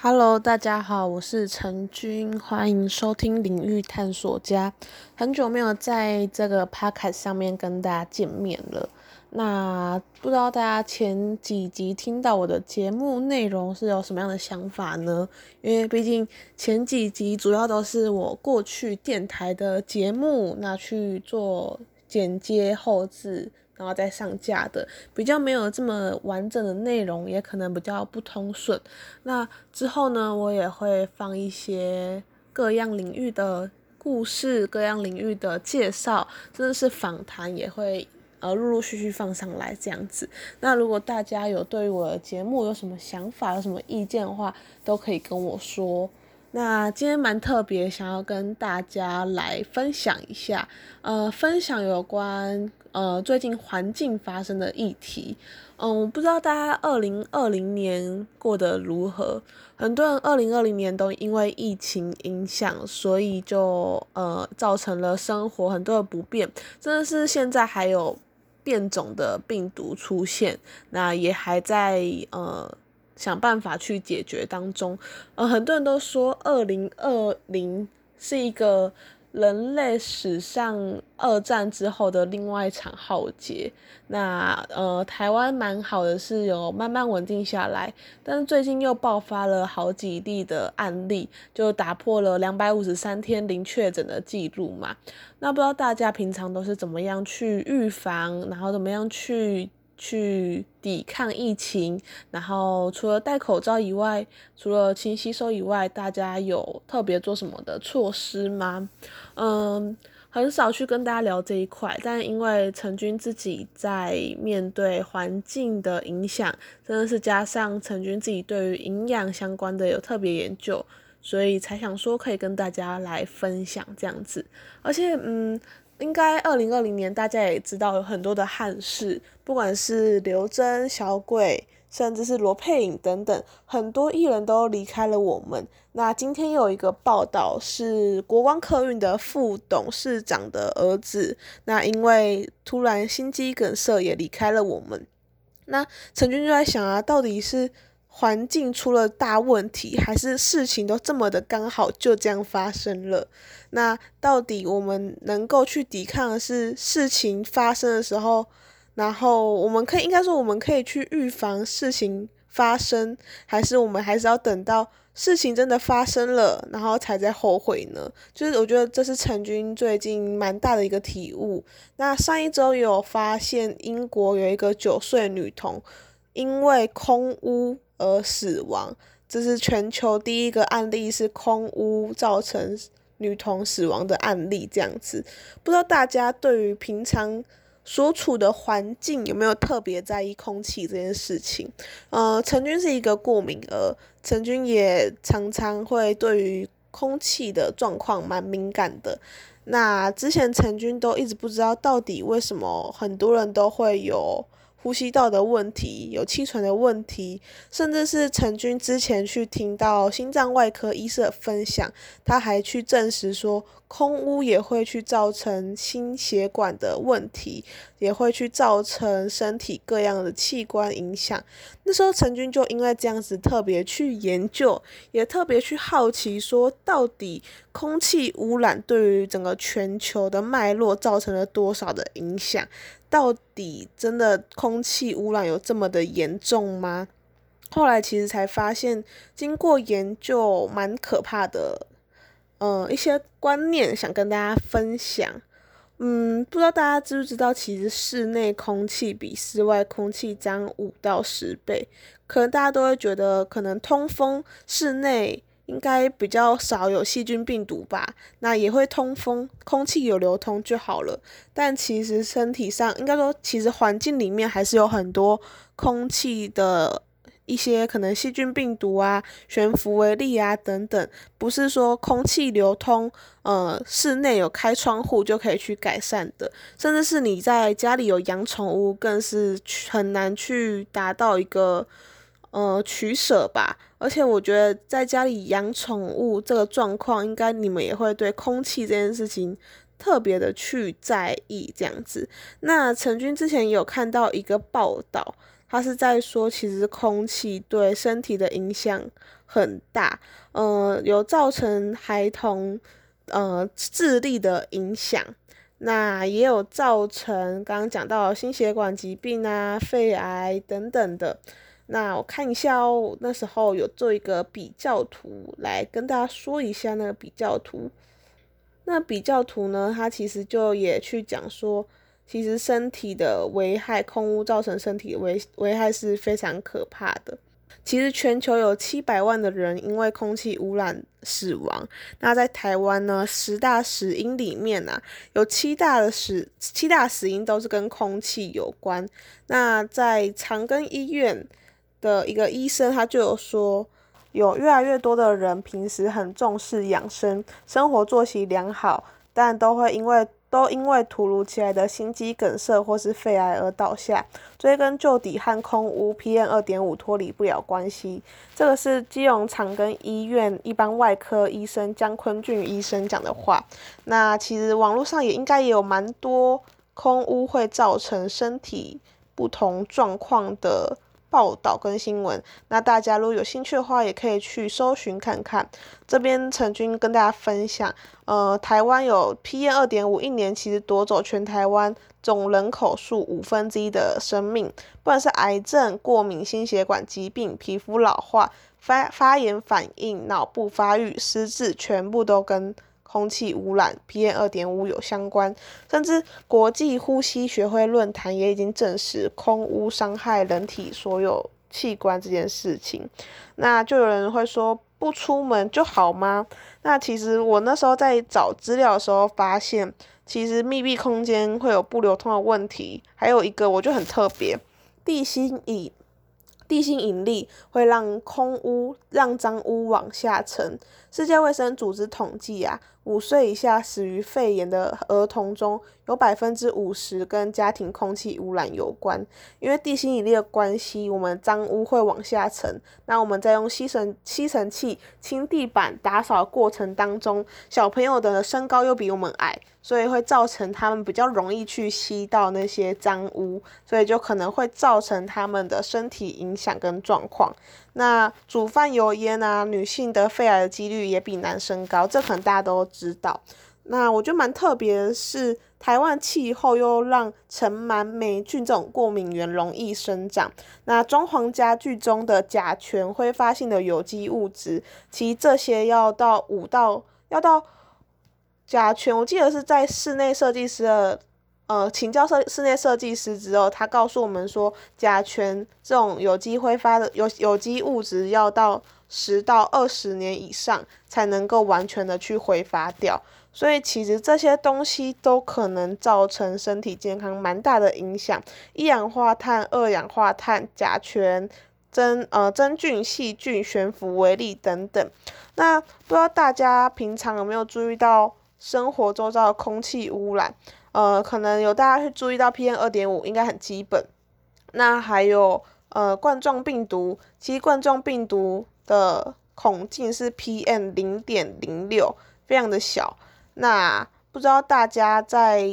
Hello，大家好，我是陈君，欢迎收听领域探索家。很久没有在这个 podcast 上面跟大家见面了。那不知道大家前几集听到我的节目内容是有什么样的想法呢？因为毕竟前几集主要都是我过去电台的节目，那去做剪接后置。然后再上架的，比较没有这么完整的内容，也可能比较不通顺。那之后呢，我也会放一些各样领域的故事、各样领域的介绍，甚至是访谈，也会呃陆陆续续放上来这样子。那如果大家有对我的节目有什么想法、有什么意见的话，都可以跟我说。那今天蛮特别，想要跟大家来分享一下，呃，分享有关呃最近环境发生的议题。嗯，我不知道大家二零二零年过得如何？很多人二零二零年都因为疫情影响，所以就呃造成了生活很多的不便。真的是现在还有变种的病毒出现，那也还在呃。想办法去解决当中，呃，很多人都说二零二零是一个人类史上二战之后的另外一场浩劫。那呃，台湾蛮好的是有慢慢稳定下来，但是最近又爆发了好几例的案例，就打破了两百五十三天零确诊的记录嘛。那不知道大家平常都是怎么样去预防，然后怎么样去？去抵抗疫情，然后除了戴口罩以外，除了勤洗手以外，大家有特别做什么的措施吗？嗯，很少去跟大家聊这一块，但因为陈军自己在面对环境的影响，真的是加上陈军自己对于营养相关的有特别研究，所以才想说可以跟大家来分享这样子，而且嗯。应该二零二零年，大家也知道有很多的憾事，不管是刘真、小鬼，甚至是罗佩颖等等，很多艺人都离开了我们。那今天又有一个报道，是国光客运的副董事长的儿子，那因为突然心肌梗塞也离开了我们。那陈军就在想啊，到底是？环境出了大问题，还是事情都这么的刚好就这样发生了？那到底我们能够去抵抗的是事情发生的时候，然后我们可以应该说我们可以去预防事情发生，还是我们还是要等到事情真的发生了，然后才在后悔呢？就是我觉得这是陈军最近蛮大的一个体悟。那上一周有发现英国有一个九岁女童因为空屋。而死亡，这是全球第一个案例，是空屋造成女童死亡的案例。这样子，不知道大家对于平常所处的环境有没有特别在意空气这件事情？呃，陈军是一个过敏儿，陈军也常常会对于空气的状况蛮敏感的。那之前陈军都一直不知道到底为什么很多人都会有。呼吸道的问题，有气喘的问题，甚至是陈军之前去听到心脏外科医生分享，他还去证实说，空污也会去造成心血管的问题，也会去造成身体各样的器官影响。那时候陈军就因为这样子特别去研究，也特别去好奇说，到底空气污染对于整个全球的脉络造成了多少的影响？到底真的空气污染有这么的严重吗？后来其实才发现，经过研究，蛮可怕的。呃，一些观念想跟大家分享。嗯，不知道大家知不知道，其实室内空气比室外空气脏五到十倍。可能大家都会觉得，可能通风室内。应该比较少有细菌病毒吧，那也会通风，空气有流通就好了。但其实身体上，应该说，其实环境里面还是有很多空气的一些可能细菌病毒啊、悬浮微粒啊等等，不是说空气流通，呃，室内有开窗户就可以去改善的。甚至是你在家里有养宠物，更是很难去达到一个。呃，取舍吧。而且我觉得在家里养宠物这个状况，应该你们也会对空气这件事情特别的去在意这样子。那陈军之前有看到一个报道，他是在说，其实空气对身体的影响很大，呃，有造成孩童呃智力的影响，那也有造成刚刚讲到心血管疾病啊、肺癌等等的。那我看一下哦，那时候有做一个比较图来跟大家说一下那个比较图。那比较图呢，它其实就也去讲说。其实身体的危害，空污造成身体危危害是非常可怕的。其实全球有七百万的人因为空气污染死亡。那在台湾呢，十大死因里面啊，有七大的死七大死因都是跟空气有关。那在长庚医院的一个医生，他就有说，有越来越多的人平时很重视养生，生活作息良好，但都会因为都因为突如其来的心肌梗塞或是肺癌而倒下，追根究底和空污 PM 二点五脱离不了关系。这个是基隆长庚医院一般外科医生江坤俊医生讲的话。那其实网络上也应该也有蛮多空污会造成身体不同状况的。报道跟新闻，那大家如果有兴趣的话，也可以去搜寻看看。这边陈军跟大家分享，呃，台湾有 PM 二点五，一年其实夺走全台湾总人口数五分之一的生命，不管是癌症、过敏、心血管疾病、皮肤老化、发发炎反应、脑部发育、失智，全部都跟。空气污染 PM 二点五有相关，甚至国际呼吸学会论坛也已经证实空污伤害人体所有器官这件事情。那就有人会说不出门就好吗？那其实我那时候在找资料的时候发现，其实密闭空间会有不流通的问题，还有一个我就很特别，地心引地心引力会让空污让脏污往下沉。世界卫生组织统计啊。五岁以下死于肺炎的儿童中有百分之五十跟家庭空气污染有关，因为地心引力的关系，我们脏污会往下沉。那我们在用吸尘吸尘器清地板、打扫过程当中，小朋友的身高又比我们矮，所以会造成他们比较容易去吸到那些脏污，所以就可能会造成他们的身体影响跟状况。那煮饭油烟啊，女性得肺癌的几率也比男生高，这可能大家都知道。那我觉得蛮特别的是，台湾气候又让尘螨、霉菌这种过敏源容易生长。那装潢家具中的甲醛、挥发性的有机物质，其实这些要到五到要到甲醛，我记得是在室内设计师的。呃，请教设室内设计师之后，他告诉我们说，甲醛这种有机挥发的有有机物质要到十到二十年以上才能够完全的去挥发掉，所以其实这些东西都可能造成身体健康蛮大的影响，一氧化碳、二氧化碳、甲醛、真呃真菌、细菌、悬浮微粒等等。那不知道大家平常有没有注意到生活周遭的空气污染？呃，可能有大家会注意到 PM 二点五应该很基本，那还有呃冠状病毒，其实冠状病毒的孔径是 PM 零点零六，非常的小。那不知道大家在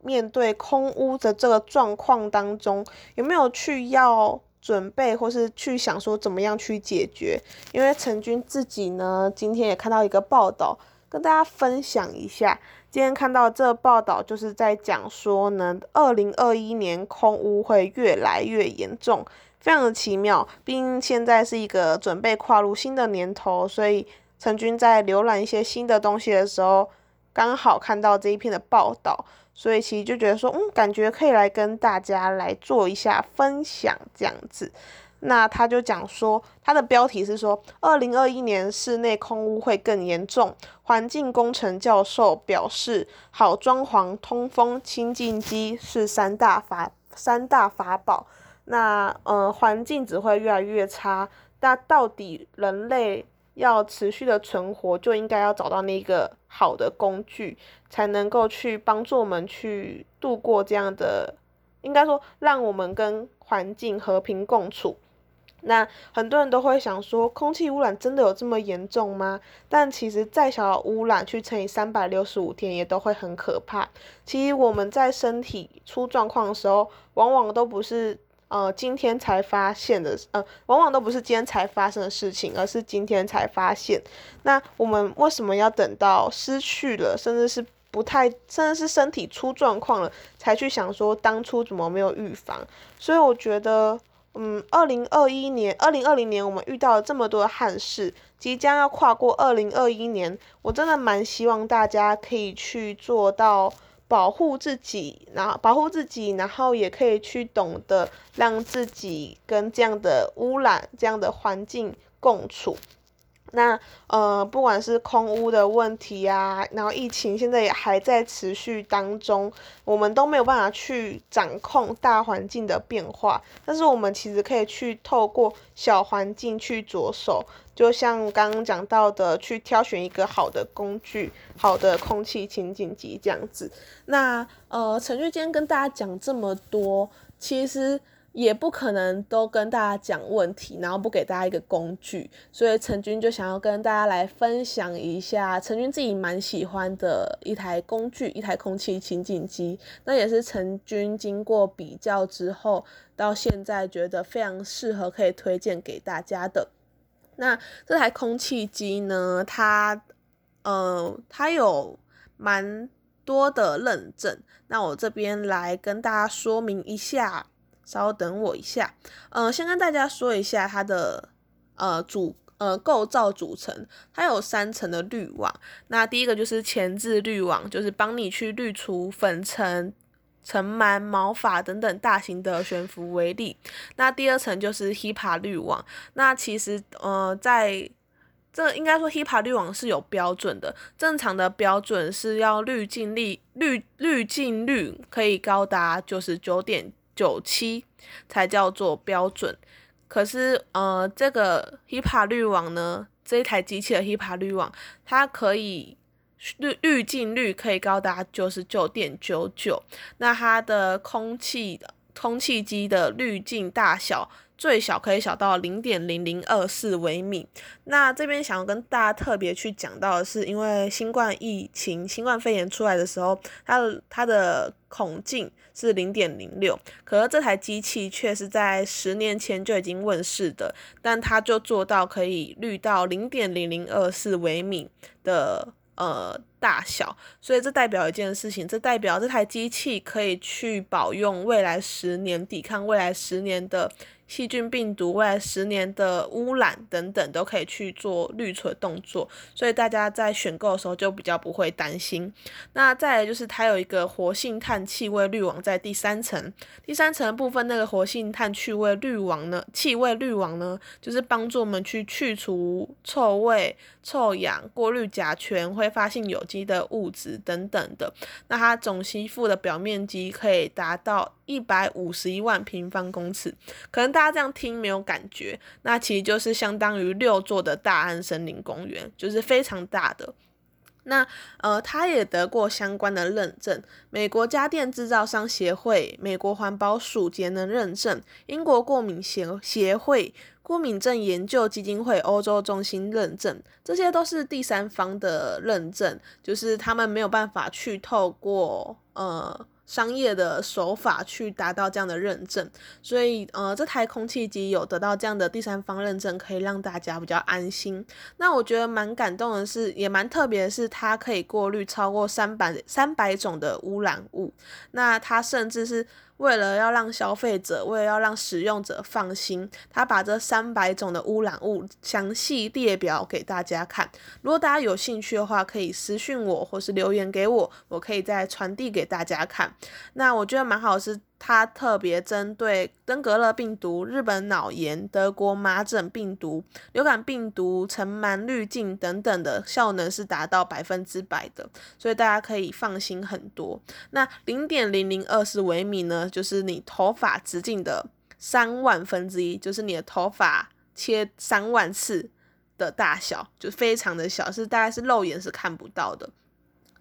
面对空污的这个状况当中，有没有去要准备或是去想说怎么样去解决？因为陈军自己呢，今天也看到一个报道，跟大家分享一下。今天看到这报道，就是在讲说呢，二零二一年空污会越来越严重，非常的奇妙。毕竟现在是一个准备跨入新的年头，所以陈军在浏览一些新的东西的时候，刚好看到这一篇的报道，所以其实就觉得说，嗯，感觉可以来跟大家来做一下分享这样子。那他就讲说，他的标题是说，二零二一年室内空污会更严重。环境工程教授表示，好装潢、通风、清净机是三大法三大法宝。那呃，环境只会越来越差。那到底人类要持续的存活，就应该要找到那个好的工具，才能够去帮助我们去度过这样的，应该说，让我们跟环境和平共处。那很多人都会想说，空气污染真的有这么严重吗？但其实再小的污染，去乘以三百六十五天，也都会很可怕。其实我们在身体出状况的时候，往往都不是呃今天才发现的，呃，往往都不是今天才发生的事情，而是今天才发现。那我们为什么要等到失去了，甚至是不太，甚至是身体出状况了，才去想说当初怎么没有预防？所以我觉得。嗯，二零二一年、二零二零年，我们遇到了这么多的憾事，即将要跨过二零二一年，我真的蛮希望大家可以去做到保护自己，然后保护自己，然后也可以去懂得让自己跟这样的污染、这样的环境共处。那呃，不管是空屋的问题啊，然后疫情现在也还在持续当中，我们都没有办法去掌控大环境的变化。但是我们其实可以去透过小环境去着手，就像刚刚讲到的，去挑选一个好的工具，好的空气清净机这样子。那呃，陈俊今天跟大家讲这么多，其实。也不可能都跟大家讲问题，然后不给大家一个工具，所以陈军就想要跟大家来分享一下陈军自己蛮喜欢的一台工具，一台空气清净机。那也是陈军经过比较之后，到现在觉得非常适合，可以推荐给大家的。那这台空气机呢，它呃，它有蛮多的认证，那我这边来跟大家说明一下。稍等我一下，呃，先跟大家说一下它的呃组呃构造组成，它有三层的滤网。那第一个就是前置滤网，就是帮你去滤除粉尘、尘螨、毛发等等大型的悬浮微粒。那第二层就是 HEPA 滤网。那其实呃在这应该说 HEPA 滤网是有标准的，正常的标准是要滤镜率滤滤镜率可以高达九十九点。九七才叫做标准，可是呃，这个 HiPa 滤网呢，这一台机器的 HiPa 滤网，它可以滤滤镜率可以高达九十九点九九，那它的空气空气机的滤镜大小。最小可以小到零点零零二四微米。那这边想要跟大家特别去讲到的是，因为新冠疫情、新冠肺炎出来的时候，它的它的孔径是零点零六，可是这台机器却是在十年前就已经问世的，但它就做到可以滤到零点零零二四微米的呃大小，所以这代表一件事情，这代表这台机器可以去保用未来十年，抵抗未来十年的。细菌、病毒，未来十年的污染等等都可以去做滤除的动作，所以大家在选购的时候就比较不会担心。那再来就是它有一个活性炭气味滤网在第三层，第三层的部分那个活性炭气味滤网呢，气味滤网呢，就是帮助我们去去除臭味、臭氧、过滤甲醛、挥发性有机的物质等等的。那它总吸附的表面积可以达到。一百五十一万平方公尺，可能大家这样听没有感觉，那其实就是相当于六座的大安森林公园，就是非常大的。那呃，他也得过相关的认证，美国家电制造商协会、美国环保署节能认证、英国过敏协协会、过敏症研究基金会欧洲中心认证，这些都是第三方的认证，就是他们没有办法去透过呃。商业的手法去达到这样的认证，所以呃，这台空气机有得到这样的第三方认证，可以让大家比较安心。那我觉得蛮感动的是，也蛮特别的是，它可以过滤超过三百三百种的污染物。那它甚至是。为了要让消费者，为了要让使用者放心，他把这三百种的污染物详细列表给大家看。如果大家有兴趣的话，可以私信我或是留言给我，我可以再传递给大家看。那我觉得蛮好是。它特别针对登革热病毒、日本脑炎、德国麻疹病毒、流感病毒、尘螨滤镜等等的效能是达到百分之百的，所以大家可以放心很多。那零点零零二十微米呢，就是你头发直径的三万分之一，就是你的头发切三万次的大小，就非常的小，是大概是肉眼是看不到的。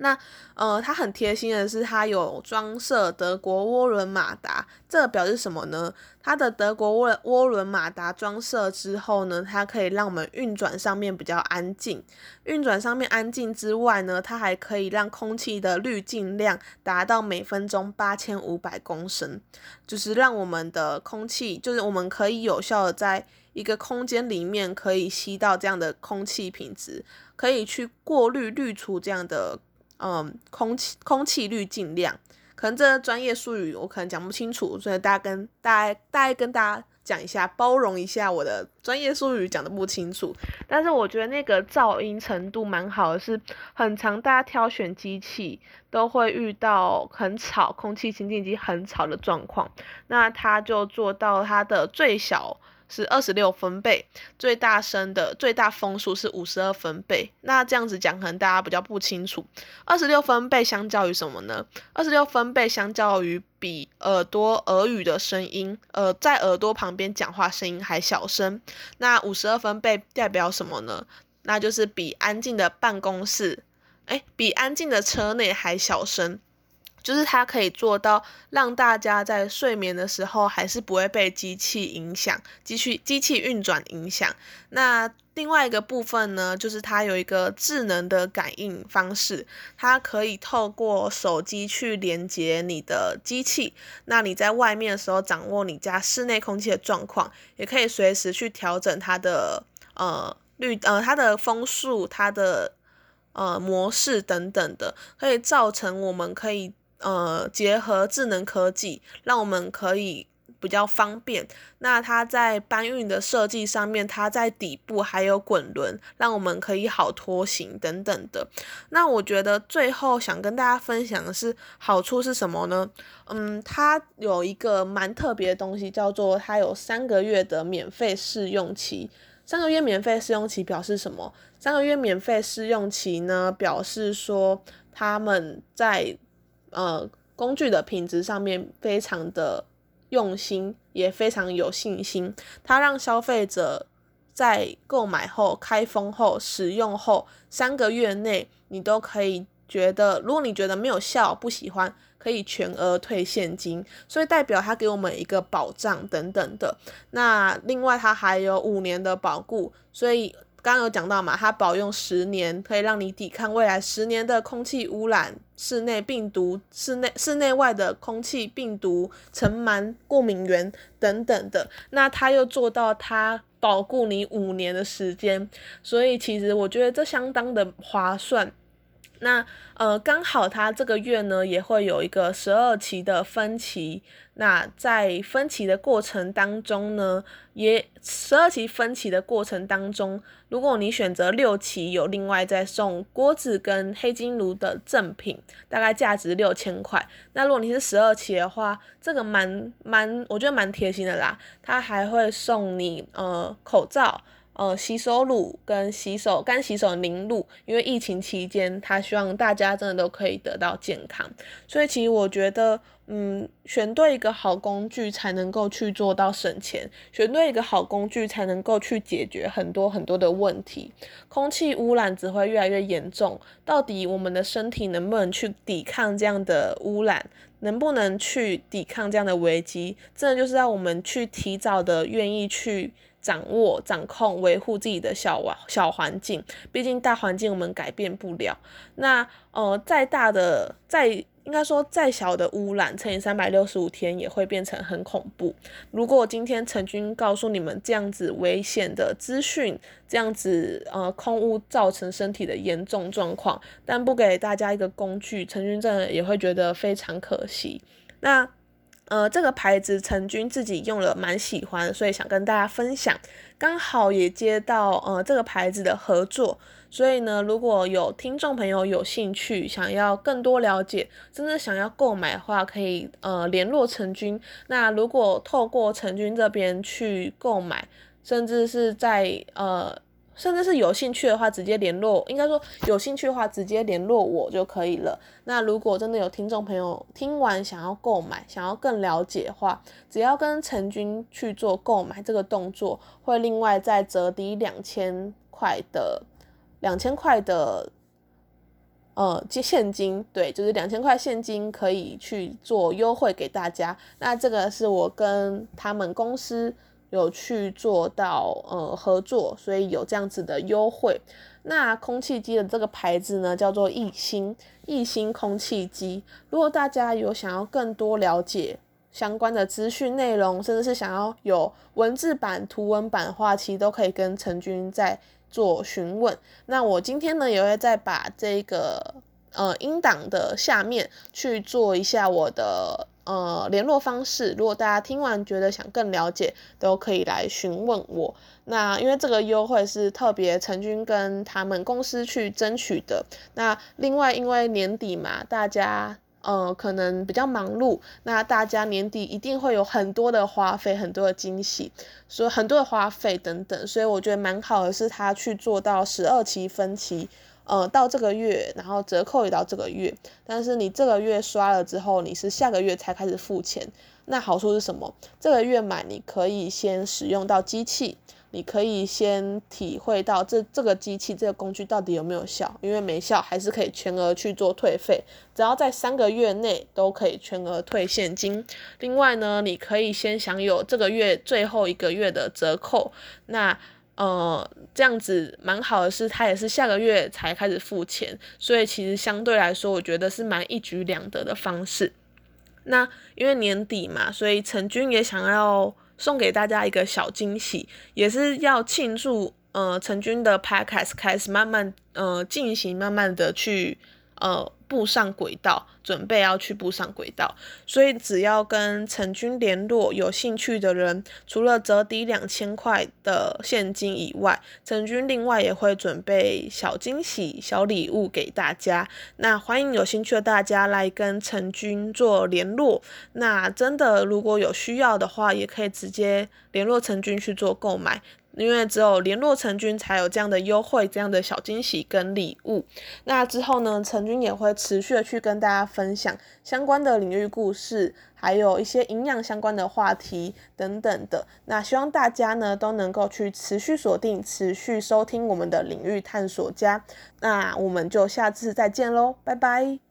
那呃，它很贴心的是，它有装设德国涡轮马达，这表示什么呢？它的德国涡涡轮马达装设之后呢，它可以让我们运转上面比较安静。运转上面安静之外呢，它还可以让空气的滤净量达到每分钟八千五百公升，就是让我们的空气，就是我们可以有效的在一个空间里面可以吸到这样的空气品质，可以去过滤滤除这样的。嗯，空气空气滤净量，可能这专业术语我可能讲不清楚，所以大家跟大家大概跟大家讲一下，包容一下我的专业术语讲的不清楚。但是我觉得那个噪音程度蛮好的，是很常大家挑选机器都会遇到很吵，空气清净机很吵的状况，那它就做到它的最小。是二十六分贝，最大声的最大风速是五十二分贝。那这样子讲，可能大家比较不清楚。二十六分贝相较于什么呢？二十六分贝相较于比耳朵耳语的声音，呃，在耳朵旁边讲话声音还小声。那五十二分贝代表什么呢？那就是比安静的办公室，哎，比安静的车内还小声。就是它可以做到让大家在睡眠的时候还是不会被机器影响，机器机器运转影响。那另外一个部分呢，就是它有一个智能的感应方式，它可以透过手机去连接你的机器。那你在外面的时候，掌握你家室内空气的状况，也可以随时去调整它的呃滤呃它的风速、它的呃模式等等的，可以造成我们可以。呃，结合智能科技，让我们可以比较方便。那它在搬运的设计上面，它在底部还有滚轮，让我们可以好拖行等等的。那我觉得最后想跟大家分享的是好处是什么呢？嗯，它有一个蛮特别的东西，叫做它有三个月的免费试用期。三个月免费试用期表示什么？三个月免费试用期呢，表示说他们在呃，工具的品质上面非常的用心，也非常有信心。它让消费者在购买后、开封后、使用后三个月内，你都可以觉得，如果你觉得没有效、不喜欢，可以全额退现金。所以代表它给我们一个保障等等的。那另外它还有五年的保固，所以。刚有讲到嘛，它保用十年，可以让你抵抗未来十年的空气污染、室内病毒、室内室内外的空气病毒、尘螨、过敏源等等的。那它又做到它保护你五年的时间，所以其实我觉得这相当的划算。那呃，刚好它这个月呢也会有一个十二期的分期，那在分期的过程当中呢，也十二期分期的过程当中，如果你选择六期，有另外再送锅子跟黑金炉的赠品，大概价值六千块。那如果你是十二期的话，这个蛮蛮，我觉得蛮贴心的啦，它还会送你呃口罩。呃，洗手乳跟洗手干洗手凝露，因为疫情期间，他希望大家真的都可以得到健康，所以其实我觉得，嗯，选对一个好工具才能够去做到省钱，选对一个好工具才能够去解决很多很多的问题。空气污染只会越来越严重，到底我们的身体能不能去抵抗这样的污染，能不能去抵抗这样的危机，真的就是让我们去提早的愿意去。掌握、掌控、维护自己的小环小环境，毕竟大环境我们改变不了。那呃，再大的、再应该说再小的污染，乘以三百六十五天也会变成很恐怖。如果今天陈军告诉你们这样子危险的资讯，这样子呃空污造成身体的严重状况，但不给大家一个工具，陈军真的也会觉得非常可惜。那。呃，这个牌子陈军自己用了蛮喜欢，所以想跟大家分享。刚好也接到呃这个牌子的合作，所以呢，如果有听众朋友有兴趣，想要更多了解，真的想要购买的话，可以呃联络陈军。那如果透过陈军这边去购买，甚至是在呃。甚至是有兴趣的话，直接联络，应该说有兴趣的话，直接联络我就可以了。那如果真的有听众朋友听完想要购买，想要更了解的话，只要跟陈军去做购买这个动作，会另外再折抵两千块的两千块的呃，接现金，对，就是两千块现金可以去做优惠给大家。那这个是我跟他们公司有去做到呃合作，所以有这样子的优惠。那空气机的这个牌子呢，叫做艺星，艺星空气机。如果大家有想要更多了解相关的资讯内容，甚至是想要有文字版、图文版的话，其实都可以跟陈军在。做询问，那我今天呢也会再把这个呃音档的下面去做一下我的呃联络方式，如果大家听完觉得想更了解，都可以来询问我。那因为这个优惠是特别陈军跟他们公司去争取的，那另外因为年底嘛，大家。呃，可能比较忙碌，那大家年底一定会有很多的花费，很多的惊喜，所以很多的花费等等，所以我觉得蛮好的是他去做到十二期分期，呃，到这个月，然后折扣也到这个月，但是你这个月刷了之后，你是下个月才开始付钱，那好处是什么？这个月买你可以先使用到机器。你可以先体会到这这个机器这个工具到底有没有效，因为没效还是可以全额去做退费，只要在三个月内都可以全额退现金。另外呢，你可以先享有这个月最后一个月的折扣，那呃这样子蛮好的是，他也是下个月才开始付钱，所以其实相对来说，我觉得是蛮一举两得的方式。那因为年底嘛，所以陈军也想要。送给大家一个小惊喜，也是要庆祝，呃，陈军的 podcast 开始慢慢，呃，进行，慢慢的去，呃，步上轨道，准备要去步上轨道。所以只要跟陈军联络，有兴趣的人，除了折抵两千块的现金以外，陈军另外也会准备小惊喜、小礼物给大家。那欢迎有兴趣的大家来跟陈军做联络。那真的如果有需要的话，也可以直接联络陈军去做购买。因为只有联络陈军，才有这样的优惠、这样的小惊喜跟礼物。那之后呢，陈军也会持续的去跟大家分享相关的领域故事，还有一些营养相关的话题等等的。那希望大家呢都能够去持续锁定、持续收听我们的领域探索家。那我们就下次再见喽，拜拜。